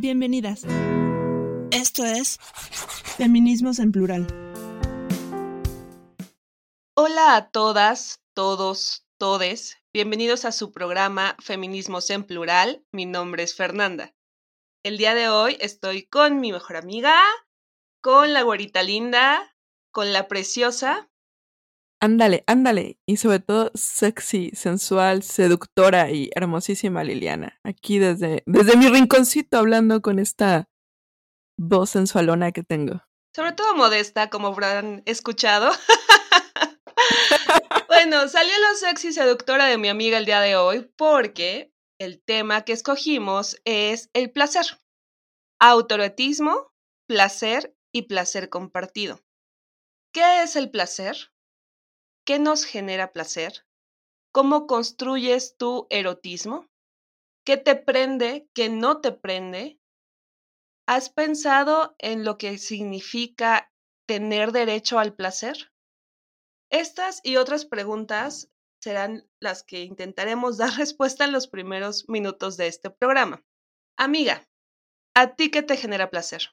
Bienvenidas. Esto es Feminismos en Plural. Hola a todas, todos, todes. Bienvenidos a su programa Feminismos en Plural. Mi nombre es Fernanda. El día de hoy estoy con mi mejor amiga, con la güerita linda, con la preciosa. Ándale, ándale. Y sobre todo sexy, sensual, seductora y hermosísima Liliana. Aquí desde, desde mi rinconcito hablando con esta voz sensualona que tengo. Sobre todo modesta, como habrán escuchado. bueno, salió lo sexy seductora de mi amiga el día de hoy porque el tema que escogimos es el placer. Autoretismo, placer y placer compartido. ¿Qué es el placer? ¿Qué nos genera placer? ¿Cómo construyes tu erotismo? ¿Qué te prende? ¿Qué no te prende? ¿Has pensado en lo que significa tener derecho al placer? Estas y otras preguntas serán las que intentaremos dar respuesta en los primeros minutos de este programa. Amiga, ¿a ti qué te genera placer?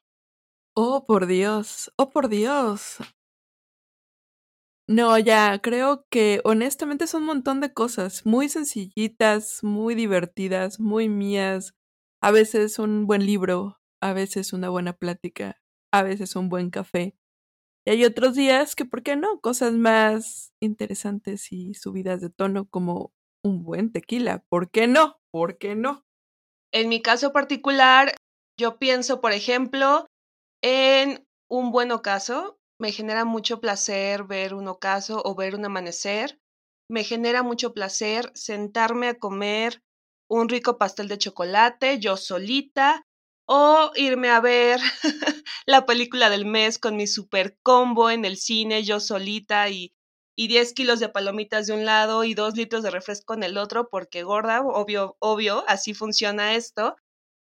Oh, por Dios, oh, por Dios. No, ya, creo que honestamente son un montón de cosas, muy sencillitas, muy divertidas, muy mías. A veces un buen libro, a veces una buena plática, a veces un buen café. Y hay otros días que, ¿por qué no? Cosas más interesantes y subidas de tono como un buen tequila. ¿Por qué no? ¿Por qué no? En mi caso particular, yo pienso, por ejemplo, en un buen ocaso, me genera mucho placer ver un ocaso o ver un amanecer. Me genera mucho placer sentarme a comer un rico pastel de chocolate yo solita o irme a ver la película del mes con mi super combo en el cine yo solita y, y 10 kilos de palomitas de un lado y 2 litros de refresco en el otro porque gorda, obvio, obvio, así funciona esto.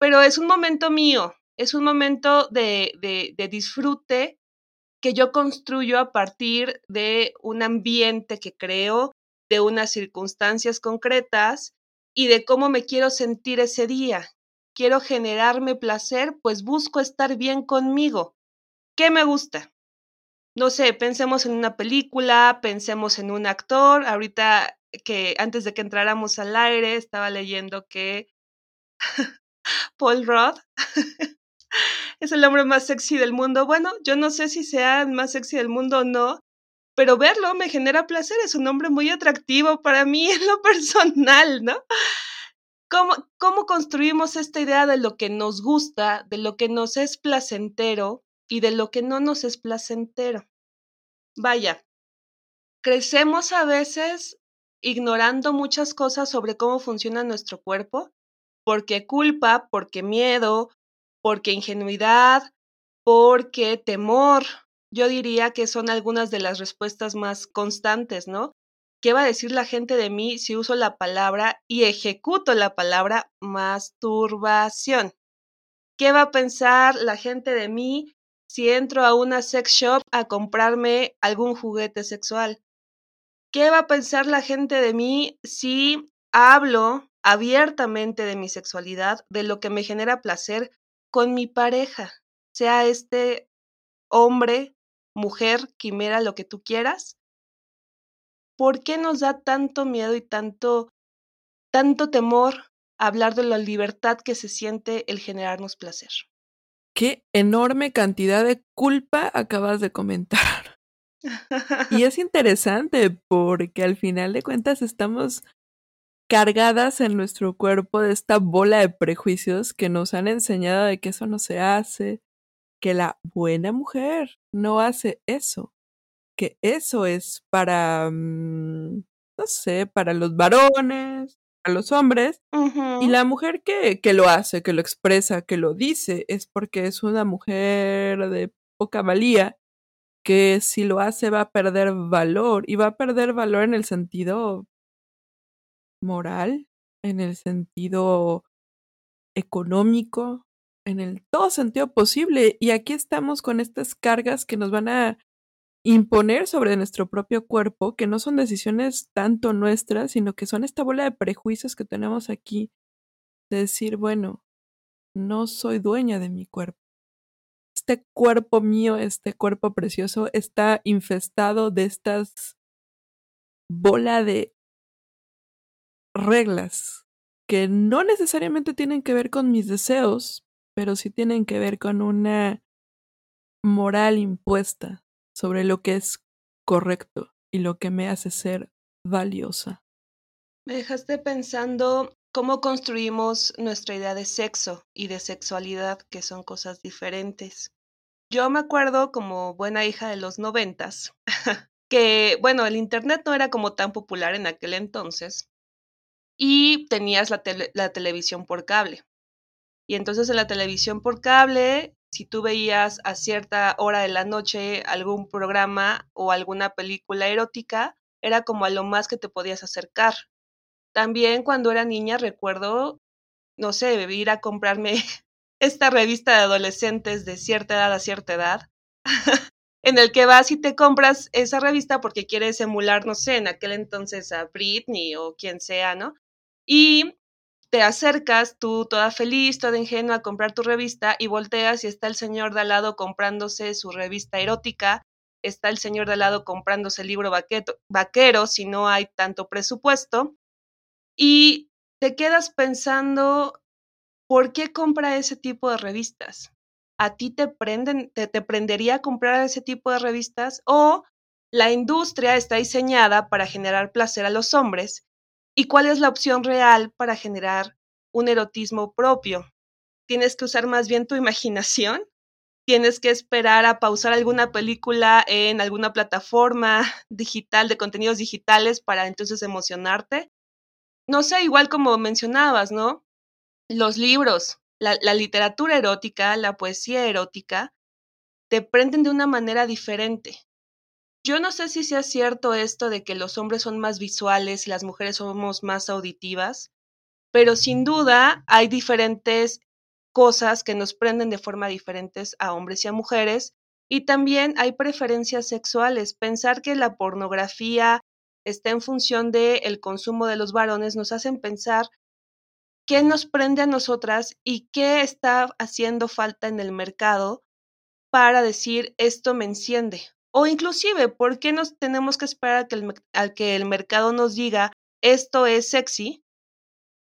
Pero es un momento mío, es un momento de, de, de disfrute que yo construyo a partir de un ambiente que creo, de unas circunstancias concretas y de cómo me quiero sentir ese día. Quiero generarme placer, pues busco estar bien conmigo. ¿Qué me gusta? No sé, pensemos en una película, pensemos en un actor. Ahorita que antes de que entráramos al aire estaba leyendo que Paul Rudd es el hombre más sexy del mundo. Bueno, yo no sé si sea el más sexy del mundo o no, pero verlo me genera placer. Es un hombre muy atractivo para mí en lo personal, ¿no? ¿Cómo, ¿Cómo construimos esta idea de lo que nos gusta, de lo que nos es placentero y de lo que no nos es placentero? Vaya, crecemos a veces ignorando muchas cosas sobre cómo funciona nuestro cuerpo, porque culpa, porque miedo, porque ingenuidad, porque temor. Yo diría que son algunas de las respuestas más constantes, ¿no? ¿Qué va a decir la gente de mí si uso la palabra y ejecuto la palabra masturbación? ¿Qué va a pensar la gente de mí si entro a una sex shop a comprarme algún juguete sexual? ¿Qué va a pensar la gente de mí si hablo abiertamente de mi sexualidad, de lo que me genera placer con mi pareja, sea este hombre, mujer, quimera, lo que tú quieras? ¿Por qué nos da tanto miedo y tanto, tanto temor hablar de la libertad que se siente el generarnos placer? Qué enorme cantidad de culpa acabas de comentar. y es interesante porque al final de cuentas estamos cargadas en nuestro cuerpo de esta bola de prejuicios que nos han enseñado de que eso no se hace, que la buena mujer no hace eso, que eso es para, mm, no sé, para los varones, para los hombres, y la mujer que, que lo hace, que lo expresa, que lo dice, es porque es una mujer de poca valía que si lo hace va a perder valor y va a perder valor en el sentido moral, en el sentido económico, en el todo sentido posible. Y aquí estamos con estas cargas que nos van a imponer sobre nuestro propio cuerpo, que no son decisiones tanto nuestras, sino que son esta bola de prejuicios que tenemos aquí. De decir, bueno, no soy dueña de mi cuerpo. Este cuerpo mío, este cuerpo precioso, está infestado de estas bola de reglas que no necesariamente tienen que ver con mis deseos, pero sí tienen que ver con una moral impuesta sobre lo que es correcto y lo que me hace ser valiosa. Me dejaste pensando cómo construimos nuestra idea de sexo y de sexualidad, que son cosas diferentes. Yo me acuerdo como buena hija de los noventas, que, bueno, el Internet no era como tan popular en aquel entonces y tenías la, la televisión por cable. Y entonces en la televisión por cable, si tú veías a cierta hora de la noche algún programa o alguna película erótica, era como a lo más que te podías acercar. También cuando era niña recuerdo, no sé, ir a comprarme esta revista de adolescentes de cierta edad a cierta edad, en el que vas y te compras esa revista porque quieres emular, no sé, en aquel entonces a Britney o quien sea, ¿no? Y te acercas tú toda feliz, toda ingenua a comprar tu revista y volteas y está el señor de al lado comprándose su revista erótica, está el señor de al lado comprándose el libro vaquero si no hay tanto presupuesto y te quedas pensando, ¿por qué compra ese tipo de revistas? ¿A ti te prenden, te, te prendería comprar ese tipo de revistas? ¿O la industria está diseñada para generar placer a los hombres y cuál es la opción real para generar un erotismo propio. Tienes que usar más bien tu imaginación, tienes que esperar a pausar alguna película en alguna plataforma digital de contenidos digitales para entonces emocionarte. No sé, igual como mencionabas, ¿no? Los libros, la, la literatura erótica, la poesía erótica, te prenden de una manera diferente. Yo no sé si sea cierto esto de que los hombres son más visuales y las mujeres somos más auditivas, pero sin duda hay diferentes cosas que nos prenden de forma diferentes a hombres y a mujeres y también hay preferencias sexuales. Pensar que la pornografía está en función del consumo de los varones nos hacen pensar qué nos prende a nosotras y qué está haciendo falta en el mercado para decir esto me enciende o inclusive, ¿por qué nos tenemos que esperar a que, el, que el mercado nos diga esto es sexy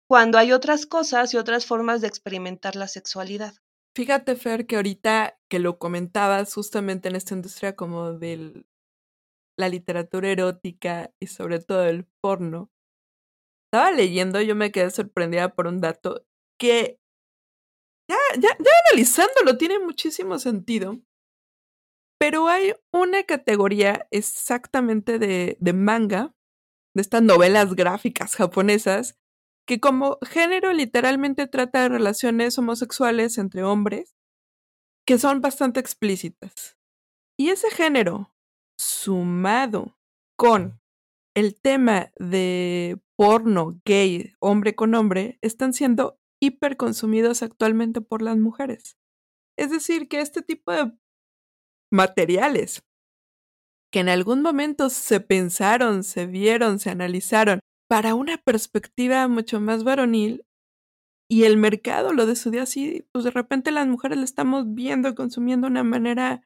cuando hay otras cosas y otras formas de experimentar la sexualidad? Fíjate, Fer, que ahorita que lo comentabas justamente en esta industria como de la literatura erótica y sobre todo el porno, estaba leyendo, yo me quedé sorprendida por un dato que ya, ya, ya analizándolo tiene muchísimo sentido. Pero hay una categoría exactamente de, manga, de estas novelas gráficas japonesas, que como género literalmente trata de relaciones homosexuales entre hombres, que son bastante explícitas. Y ese género, sumado con el tema de porno gay, hombre con hombre, están siendo hiperconsumidos actualmente por las mujeres. Es decir, que este tipo de materiales que en algún momento se pensaron, se vieron, se analizaron para una perspectiva mucho más varonil y el mercado lo decidió así, pues de repente las mujeres lo estamos viendo consumiendo de una manera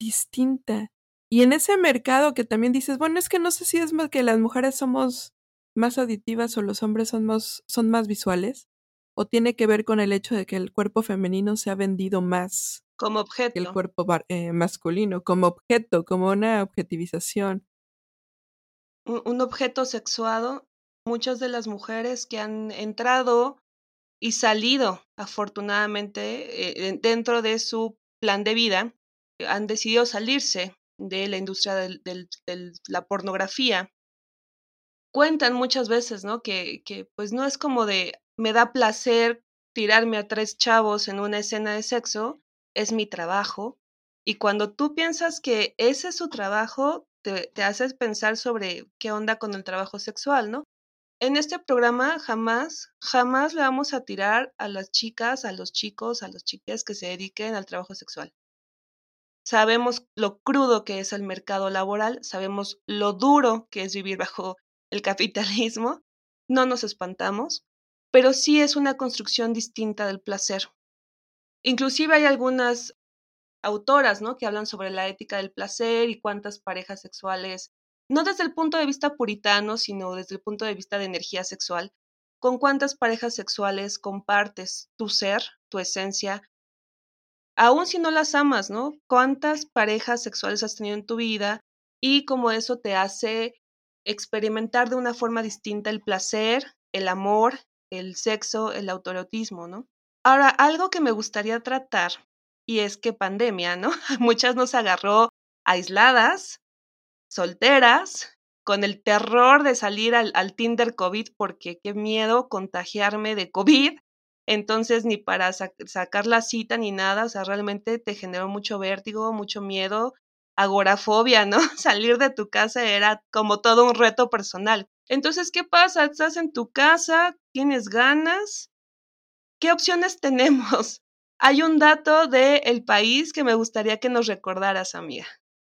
distinta. Y en ese mercado que también dices, bueno, es que no sé si es más que las mujeres somos más auditivas o los hombres son más, son más visuales, o tiene que ver con el hecho de que el cuerpo femenino se ha vendido más como objeto. El cuerpo eh, masculino, como objeto, como una objetivización. Un, objeto sexuado. Muchas de las mujeres que han entrado y salido, afortunadamente, eh, dentro de su plan de vida, han decidido salirse de la industria de la pornografía. Cuentan muchas veces, ¿no? Que, que pues no es como de me da placer tirarme a tres chavos en una escena de sexo, es mi trabajo. Y cuando tú piensas que ese es su trabajo, te, haces pensar sobre qué onda con el trabajo sexual, ¿no? En este programa jamás, jamás le vamos a tirar a las chicas, a los chicos, a los chiques que se dediquen al trabajo sexual. Sabemos lo crudo que es el mercado laboral, sabemos lo duro que es vivir bajo el capitalismo, no nos espantamos, pero sí es una construcción distinta del placer. Inclusive hay algunas autoras, ¿no? Que hablan sobre la ética del placer y cuántas parejas sexuales, no desde el punto de vista puritano, sino desde el punto de vista de energía sexual, con cuántas parejas sexuales compartes tu ser, tu esencia, aún si no las amas, ¿no? ¿Cuántas parejas sexuales has tenido en tu vida y cómo eso te hace experimentar de una forma distinta el placer, el amor, el sexo, el autoerotismo, ¿no? Ahora, algo que me gustaría tratar, y es que pandemia, ¿no? Muchas nos agarró aisladas, solteras, con el terror de salir al, Tinder COVID porque qué miedo contagiarme de COVID. Entonces, ni para sacar la cita ni nada, o sea, realmente te generó mucho vértigo, mucho miedo, agorafobia, ¿no? Salir de tu casa era como todo un reto personal. Entonces, ¿qué pasa? Estás en tu casa, tienes ganas. ¿Qué opciones tenemos? Hay un dato del el país que me gustaría que nos recordaras, amiga.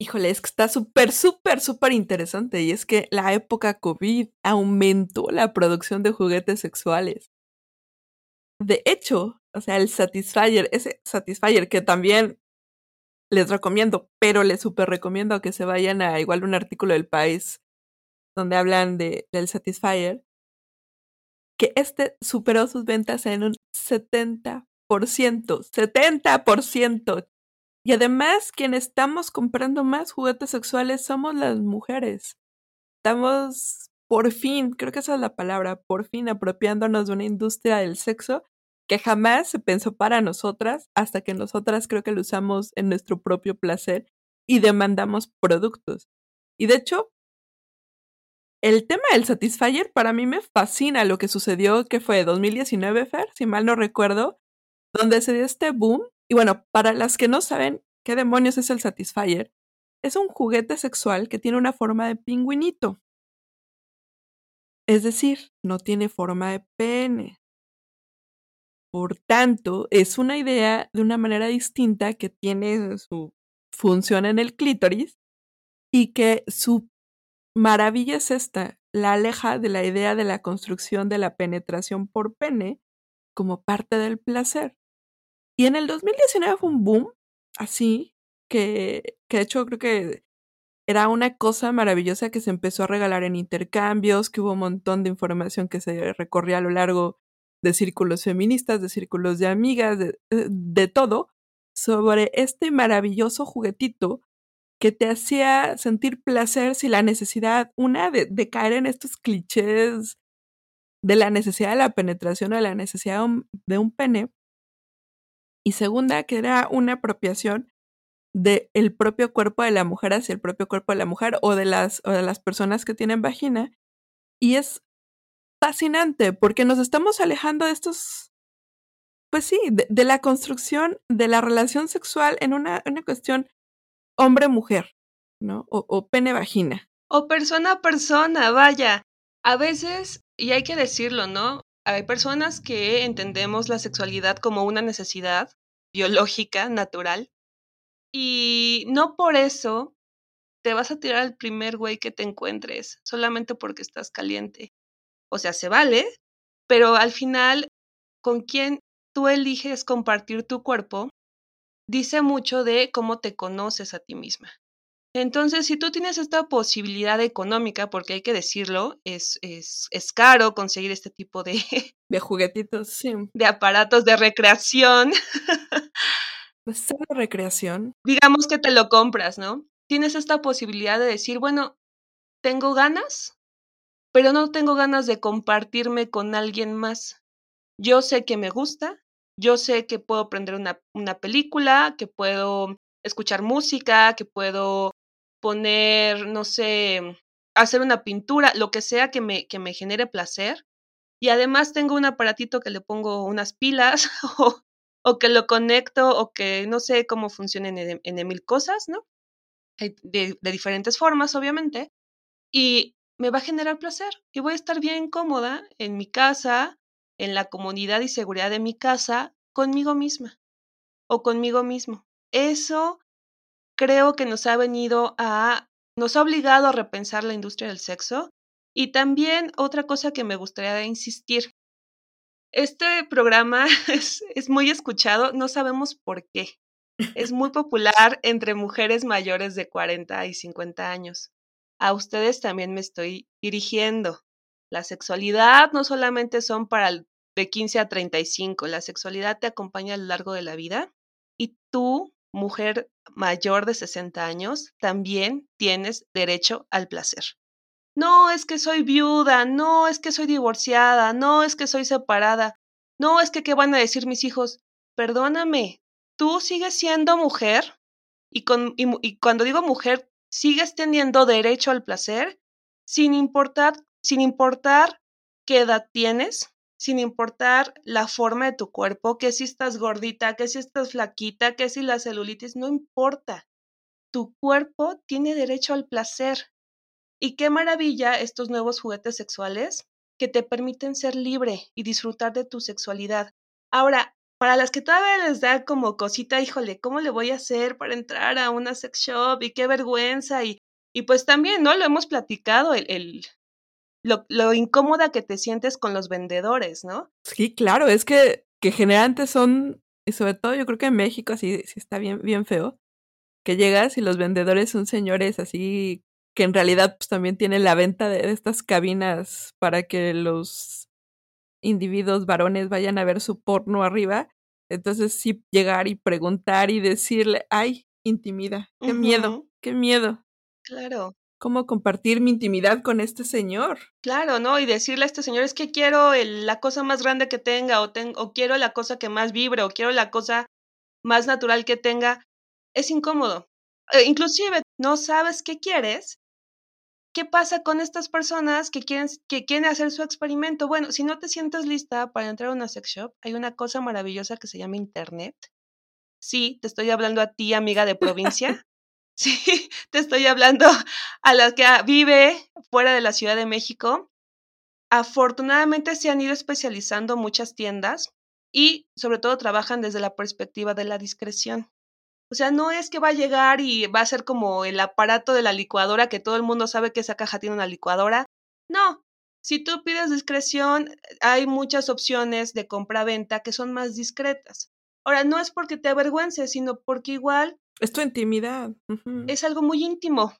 Híjole, es que está súper, súper, súper interesante y es que la época COVID aumentó la producción de juguetes sexuales. De hecho, o sea, el Satisfyer, ese Satisfyer que también les recomiendo, pero les súper recomiendo que se vayan a igual un artículo del país donde hablan de, del Satisfyer, que este superó sus ventas en un 70%, 70%. Y además, quienes estamos comprando más juguetes sexuales somos las mujeres. Estamos, por fin, creo que esa es la palabra, por fin apropiándonos de una industria del sexo que jamás se pensó para nosotras hasta que nosotras creo que lo usamos en nuestro propio placer y demandamos productos. Y de hecho, el tema del Satisfyer para mí me fascina lo que sucedió, que fue 2019, Fer, si mal no recuerdo, donde se dio este boom. Y bueno, para las que no saben qué demonios es el Satisfyer, es un juguete sexual que tiene una forma de pingüinito. Es decir, no tiene forma de pene. Por tanto, es una idea de una manera distinta que tiene su función en el clítoris y que su maravilla es esta, la aleja de la idea de la construcción de la penetración por pene como parte del placer. Y en el 2019 fue un boom, así, que, que de hecho creo que era una cosa maravillosa que se empezó a regalar en intercambios, que hubo un montón de información que se recorría a lo largo de círculos feministas, de círculos de amigas, de, de todo, sobre este maravilloso juguetito que te hacía sentir placer si la necesidad, una, de, caer en estos clichés de la necesidad de la penetración o de la necesidad de un, pene. Y segunda, que era una apropiación del el propio cuerpo de la mujer hacia el propio cuerpo de la mujer o de las, o de las personas que tienen vagina. Y es fascinante porque nos estamos alejando de estos, pues sí, de, la construcción de la relación sexual en una, una cuestión hombre-mujer, ¿no? O, pene-vagina. O persona-persona, vaya. A veces, y hay que decirlo, ¿no? Hay personas que entendemos la sexualidad como una necesidad biológica, natural, y no por eso te vas a tirar al primer güey que te encuentres, solamente porque estás caliente. O sea, se vale, pero al final, con quien tú eliges compartir tu cuerpo, dice mucho de cómo te conoces a ti misma. Entonces, si tú tienes esta posibilidad económica, porque hay que decirlo, es, es, es caro conseguir este tipo de... De juguetitos, sí. De aparatos de recreación. Pues de recreación. Digamos que te lo compras, ¿no? Tienes esta posibilidad de decir, bueno, tengo ganas, pero no tengo ganas de compartirme con alguien más. Yo sé que me gusta, yo sé que puedo prender una, una película, que puedo escuchar música, que puedo poner, no sé, hacer una pintura, lo que sea que me, que me genere placer. Y además tengo un aparatito que le pongo unas pilas o, o que lo conecto o que no sé cómo funcionen en, en mil cosas, ¿no? De diferentes formas, obviamente. Y me va a generar placer y voy a estar bien cómoda en mi casa, en la comunidad y seguridad de mi casa conmigo misma o conmigo mismo. Eso creo que nos ha venido a, nos ha obligado a repensar la industria del sexo. Y también otra cosa que me gustaría insistir, Este programa es, es muy escuchado, no sabemos por qué. Es muy popular entre mujeres mayores de 40 y 50 años. A ustedes también me estoy dirigiendo. La sexualidad no solamente son para el de 15 a 35, la sexualidad te acompaña a lo largo de la vida y tú, mujer mayor de 60 años, también tienes derecho al placer. No es que soy viuda, no es que soy divorciada, no es que soy separada, no es que qué van a decir mis hijos. Perdóname, tú sigues siendo mujer y, y, cuando digo mujer, sigues teniendo derecho al placer sin importar, sin importar qué edad tienes, sin importar la forma de tu cuerpo, que si estás gordita, que si estás flaquita, que si la celulitis, no importa. Tu cuerpo tiene derecho al placer. Y qué maravilla estos nuevos juguetes sexuales que te permiten ser libre y disfrutar de tu sexualidad. Ahora, para las que todavía les da como cosita, híjole, ¿cómo le voy a hacer para entrar a una sex shop? Y qué vergüenza. Y, y pues también, ¿no? Lo hemos platicado, el, el lo, lo, incómoda que te sientes con los vendedores, ¿no? Sí, claro, es que, que generalmente son, y sobre todo yo creo que en México así, sí está bien, bien feo, que llegas y los vendedores son señores así que en realidad pues también tienen la venta de estas cabinas para que los individuos varones vayan a ver su porno arriba. Entonces sí llegar y preguntar y decirle, ay, intimida, qué miedo, qué miedo. Claro. ¿Cómo compartir mi intimidad con este señor? Claro, ¿no? Y decirle a este señor, es que quiero la cosa más grande que tenga, o, o quiero la cosa que más vibre, o quiero la cosa más natural que tenga. Es incómodo. E inclusive, no sabes qué quieres ¿Qué pasa con estas personas que quieren, que quieren hacer su experimento? Bueno, si no te sientes lista para entrar a una sex shop, hay una cosa maravillosa que se llama Internet. Sí, te estoy hablando a ti, amiga de provincia. sí, te estoy hablando a la que vive fuera de la Ciudad de México. Afortunadamente se han ido especializando muchas tiendas y sobre todo trabajan desde la perspectiva de la discreción. O sea, no es que va a llegar y va a ser como el aparato de la licuadora que todo el mundo sabe que esa caja tiene una licuadora. No, si tú pides discreción, hay muchas opciones de compra-venta que son más discretas. Ahora, no es porque te avergüences, sino porque igual... Es tu intimidad. Es algo muy íntimo,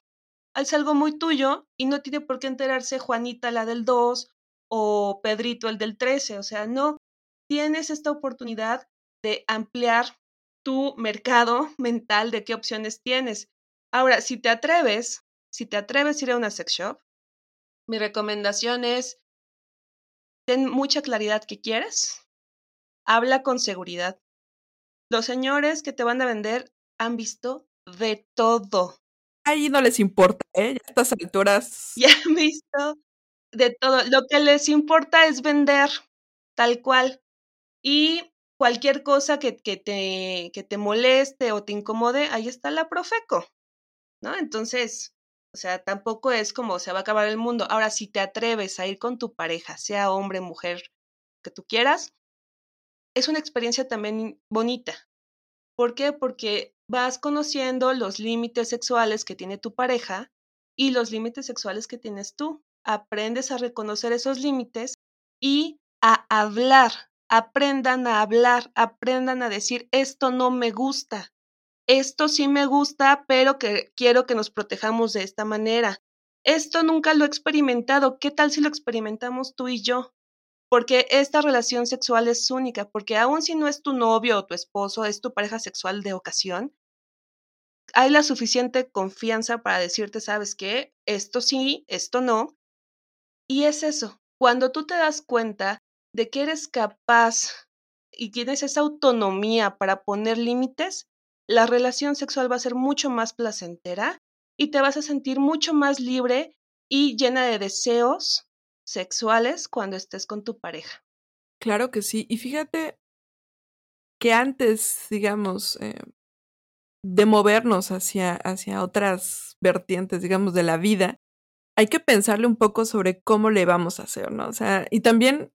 es algo muy tuyo y no tiene por qué enterarse Juanita la del 2 o Pedrito el del 13. O sea, no, tienes esta oportunidad de ampliar tu mercado mental de qué opciones tienes. Ahora, si te atreves, si te atreves a ir a una sex shop, mi recomendación es, ten mucha claridad que quieres, habla con seguridad. Los señores que te van a vender han visto de todo. Ahí no les importa, ¿eh? A estas alturas. Ya han visto de todo. Lo que les importa es vender, tal cual. Y cualquier cosa que, que, te, que te moleste o te incomode, ahí está la Profeco, ¿no? Entonces, o sea, tampoco es como se va a acabar el mundo. Ahora, si te atreves a ir con tu pareja, sea hombre, mujer, que tú quieras, es una experiencia también bonita. ¿Por qué? Porque vas conociendo los límites sexuales que tiene tu pareja y los límites sexuales que tienes tú. Aprendes a reconocer esos límites y a hablar aprendan a hablar, aprendan a decir, esto no me gusta, esto sí me gusta, pero que quiero que nos protejamos de esta manera. Esto nunca lo he experimentado, ¿qué tal si lo experimentamos tú y yo? Porque esta relación sexual es única, porque aun si no es tu novio o tu esposo, es tu pareja sexual de ocasión, hay la suficiente confianza para decirte, sabes qué, esto sí, esto no. Y es eso, cuando tú te das cuenta de que eres capaz y tienes esa autonomía para poner límites, la relación sexual va a ser mucho más placentera y te vas a sentir mucho más libre y llena de deseos sexuales cuando estés con tu pareja. Claro que sí. Y fíjate que antes, digamos, eh, de movernos hacia, hacia otras vertientes, digamos, de la vida, hay que pensarle un poco sobre cómo le vamos a hacer, ¿no? O sea, y también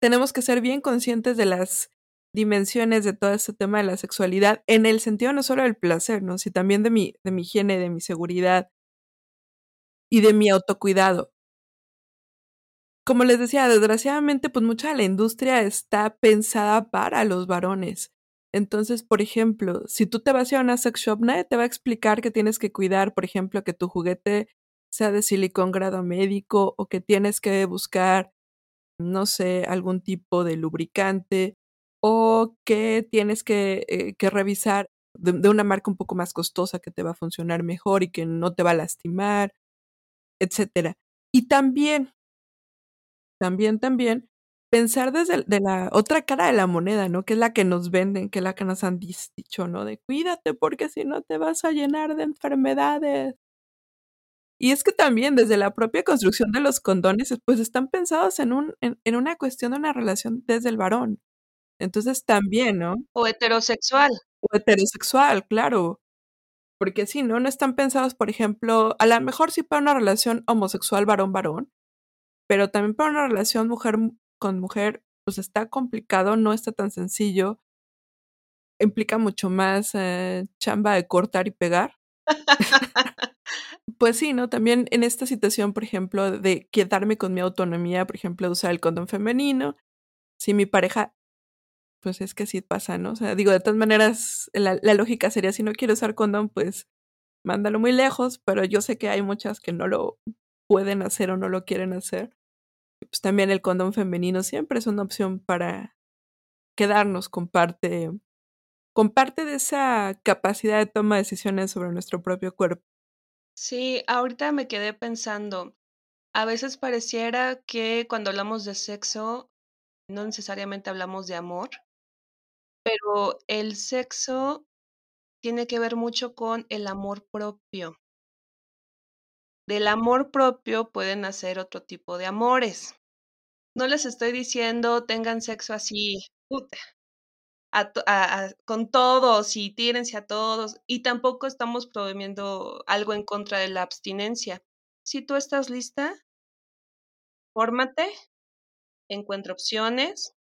tenemos que ser bien conscientes de las dimensiones de todo este tema de la sexualidad, en el sentido no solo del placer, ¿no? sino también de mi, de mi higiene, de mi seguridad y de mi autocuidado. Como les decía, desgraciadamente, pues mucha de la industria está pensada para los varones. Entonces, por ejemplo, si tú te vas a una sex shop, nadie te va a explicar que tienes que cuidar, por ejemplo, que tu juguete sea de silicón grado médico o que tienes que buscar, no sé, algún tipo de lubricante o que tienes que, eh, que revisar de, de, una marca un poco más costosa que te va a funcionar mejor y que no te va a lastimar, etcétera. Y también, también, también, pensar desde de la otra cara de la moneda, ¿no? Que es la que nos venden, que es la que nos han dicho, ¿no? De cuídate porque si no te vas a llenar de enfermedades. Y es que también desde la propia construcción de los condones, pues están pensados en, un, en, en una cuestión de una relación desde el varón. Entonces también, ¿no? O heterosexual. O heterosexual, claro. Porque sí, ¿no? No están pensados, por ejemplo, a lo mejor sí para una relación homosexual varón-varón, pero también para una relación mujer con mujer, pues está complicado, no está tan sencillo. Implica mucho más eh, chamba de cortar y pegar. pues sí, ¿no? También en esta situación, por ejemplo, de quedarme con mi autonomía, por ejemplo, de usar el condón femenino, si mi pareja, pues es que sí pasa, ¿no? O sea, digo, de todas maneras, la, la lógica sería, si no quiero usar condón, pues mándalo muy lejos, pero yo sé que hay muchas que no lo pueden hacer o no lo quieren hacer pues también el condón femenino siempre es una opción para quedarnos con parte, con parte de esa capacidad de toma de decisiones sobre nuestro propio cuerpo. Sí, ahorita me quedé pensando, a veces pareciera que cuando hablamos de sexo, no necesariamente hablamos de amor, pero el sexo tiene que ver mucho con el amor propio. Del amor propio pueden nacer otro tipo de amores. No les estoy diciendo tengan sexo así, puta, con todos y tírense a todos. Y tampoco estamos promoviendo algo en contra de la abstinencia. Si tú estás lista, fórmate, encuentra opciones.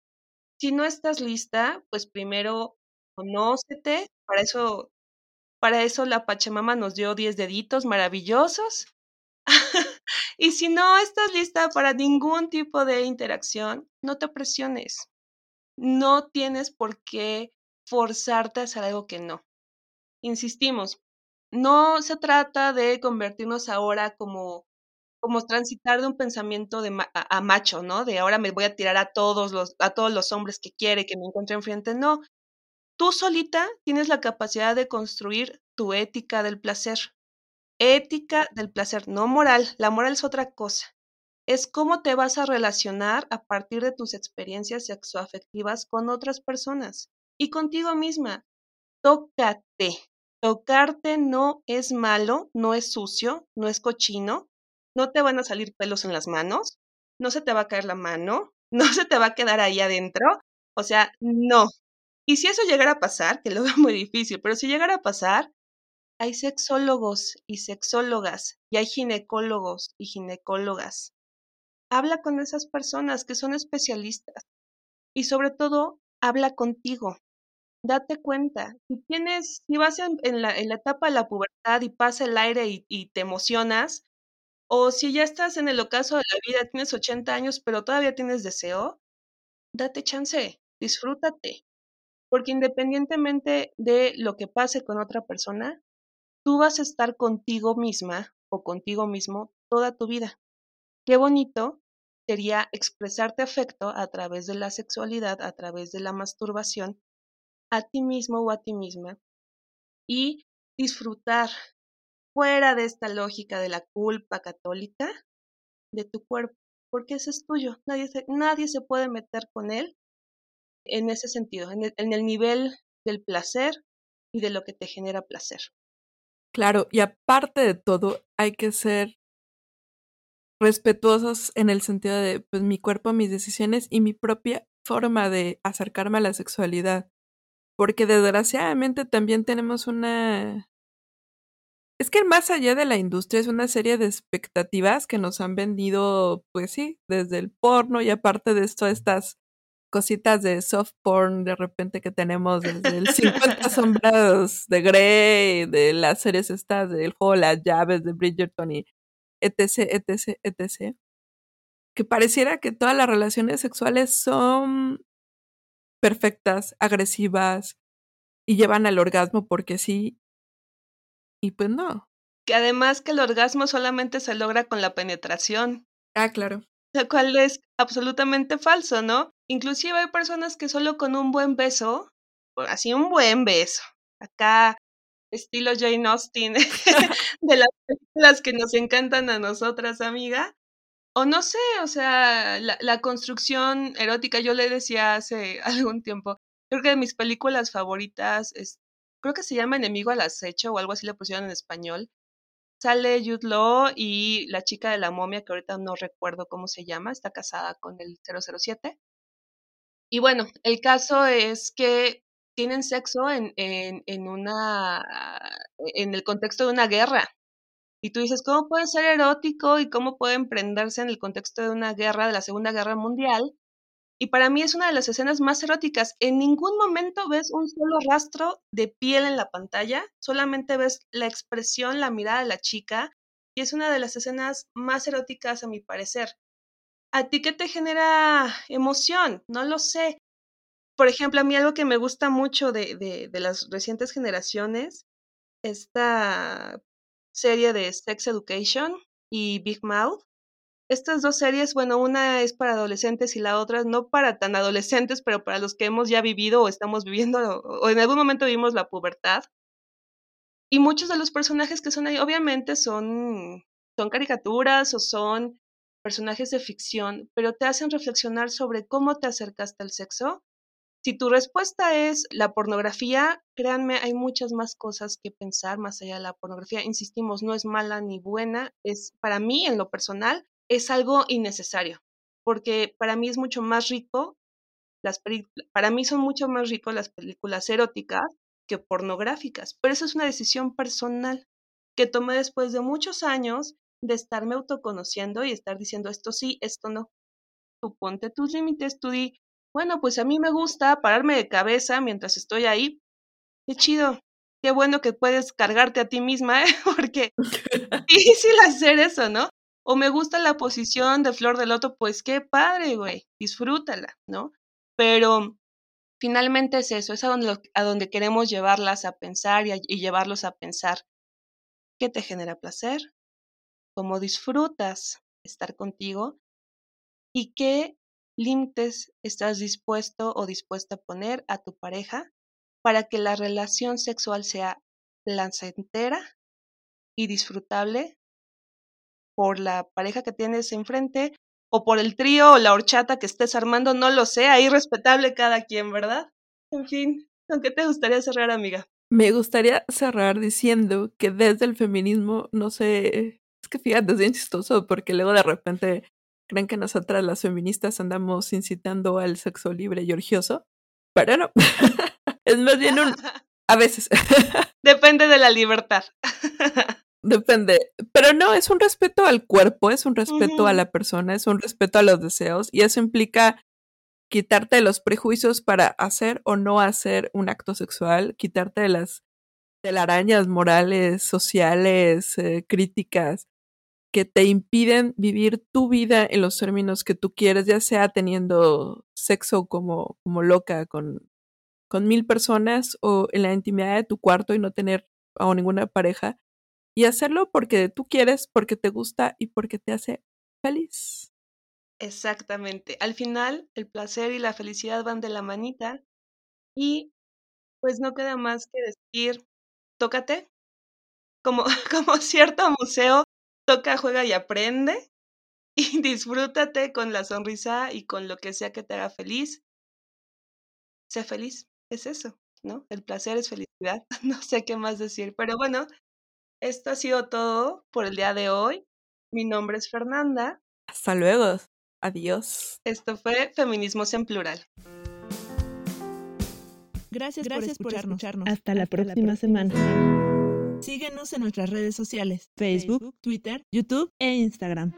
Si no estás lista, pues primero conócete. Para eso, para eso la Pachamama nos dio 10 deditos maravillosos y si no estás lista para ningún tipo de interacción, no te presiones. No tienes por qué forzarte a hacer algo que no. Insistimos, no se trata de convertirnos ahora como como transitar de un pensamiento de a, macho, ¿no? De ahora me voy a tirar a todos los a todos los hombres que quiere que me encuentre enfrente, no. Tú solita tienes la capacidad de construir tu ética del placer. Ética del placer, no moral. La moral es otra cosa. Es cómo te vas a relacionar a partir de tus experiencias sexoafectivas con otras personas y contigo misma. Tócate. Tocarte no es malo, no es sucio, no es cochino, no te van a salir pelos en las manos, no se te va a caer la mano, no se te va a quedar ahí adentro. O sea, no. Y si eso llegara a pasar, que lo veo muy difícil, pero si llegara a pasar, hay sexólogos y sexólogas y hay ginecólogos y ginecólogas. Habla con esas personas que son especialistas y sobre todo habla contigo. Date cuenta, si tienes, si vas en, la, etapa de la pubertad y pasa el aire y, y, te emocionas, o si ya estás en el ocaso de la vida, tienes 80 años, pero todavía tienes deseo, date chance, disfrútate, porque independientemente de lo que pase con otra persona, tú vas a estar contigo misma o contigo mismo toda tu vida. Qué bonito sería expresarte afecto a través de la sexualidad, a través de la masturbación, a ti mismo o a ti misma y disfrutar fuera de esta lógica de la culpa católica de tu cuerpo, porque ese es tuyo, nadie se, nadie se puede meter con él en ese sentido, en el, en el nivel del placer y de lo que te genera placer. Claro, y aparte de todo, hay que ser respetuosos en el sentido de pues, mi cuerpo, mis decisiones y mi propia forma de acercarme a la sexualidad. Porque desgraciadamente también tenemos una... Es que más allá de la industria es una serie de expectativas que nos han vendido, pues sí, desde el porno y aparte de esto, estas cositas de soft porn de repente que tenemos desde el 50 sombras de Grey, de las series estas del juego Las llaves de Bridgerton y etc, etc, etc. que pareciera que todas las relaciones sexuales son perfectas, agresivas y llevan al orgasmo porque sí. Y pues no. Que además que el orgasmo solamente se logra con la penetración. Ah, claro. Lo cual es absolutamente falso, ¿no? Inclusive hay personas que solo con un buen beso, así un buen beso, acá estilo Jane Austen, de las películas que nos encantan a nosotras, amiga, o no sé, o sea, la, la, construcción erótica, yo le decía hace algún tiempo, creo que de mis películas favoritas es, creo que se llama Enemigo al acecho o algo así le pusieron en español. Sale Jude Law y la chica de la momia, que ahorita no recuerdo cómo se llama, está casada con el 007. Y bueno, el caso es que tienen sexo en, en, en una, en el contexto de una guerra, y tú dices, ¿cómo puede ser erótico y cómo puede emprenderse en el contexto de una guerra, de la Segunda Guerra Mundial? Y para mí es una de las escenas más eróticas. En ningún momento ves un solo rastro de piel en la pantalla, solamente ves la expresión, la mirada de la chica, y es una de las escenas más eróticas a mi parecer. ¿A ti qué te genera emoción? No lo sé. Por ejemplo, a mí algo que me gusta mucho de, de, las recientes generaciones, esta serie de Sex Education y Big Mouth. Estas dos series, bueno, una es para adolescentes y la otra no para tan adolescentes, pero para los que hemos ya vivido o estamos viviendo o en algún momento vivimos la pubertad. Y muchos de los personajes que son ahí, obviamente, son, son caricaturas o son personajes de ficción, pero te hacen reflexionar sobre cómo te acercaste al sexo si tu respuesta es la pornografía, créanme, hay muchas más cosas que pensar más allá de la pornografía. Insistimos, no es mala ni buena, es para mí en lo personal es algo innecesario, porque para mí es mucho más rico las para mí son mucho más ricos las películas eróticas que pornográficas, pero eso es una decisión personal que tomé después de muchos años de estarme autoconociendo y estar diciendo esto sí, esto no. Tú ponte tus límites, tú di, bueno, pues a mí me gusta pararme de cabeza mientras estoy ahí. Qué chido. Qué bueno que puedes cargarte a ti misma, ¿eh? porque es difícil hacer eso, ¿no? O me gusta la posición de flor de loto, pues qué padre, güey, disfrútala, ¿no? Pero finalmente es eso, es a donde, a donde queremos llevarlas a pensar y, y llevarlos a pensar. ¿Qué te genera placer? ¿Cómo disfrutas estar contigo? ¿Y qué límites estás dispuesto o dispuesta a poner a tu pareja para que la relación sexual sea placentera y disfrutable por la pareja que tienes enfrente o por el trío o la horchata que estés armando, no lo sé, ahí respetable cada quien, ¿verdad? En fin, ¿con qué te gustaría cerrar, amiga? Me gustaría cerrar diciendo que desde el feminismo, no sé, es que fíjate, es bien chistoso porque luego de repente creen que nosotras las feministas andamos incitando al sexo libre y orgioso, pero no. es más bien un... A veces. Depende de la libertad. Depende. Pero no, es un respeto al cuerpo, es un respeto a la persona, es un respeto a los deseos y eso implica quitarte los prejuicios para hacer o no hacer un acto sexual, quitarte de las telarañas morales, sociales, eh, críticas que te impiden vivir tu vida en los términos que tú quieres, ya sea teniendo sexo como, como loca con, con mil personas o en la intimidad de tu cuarto y no tener a ninguna pareja. Y hacerlo porque tú quieres, porque te gusta y porque te hace feliz. Exactamente. Al final, el placer y la felicidad van de la manita y pues no queda más que decir, tócate, como, como cierto museo toca, juega y aprende y disfrútate con la sonrisa y con lo que sea que te haga feliz. Sé feliz, es eso, ¿no? El placer es felicidad, no sé qué más decir, pero bueno, esto ha sido todo por el día de hoy. Mi nombre es Fernanda. Hasta luego. Adiós. Esto fue Feminismos en Plural. Gracias, Gracias por, escucharnos. Hasta, la, próxima semana. Síguenos en nuestras redes sociales, Facebook, Twitter, YouTube e Instagram.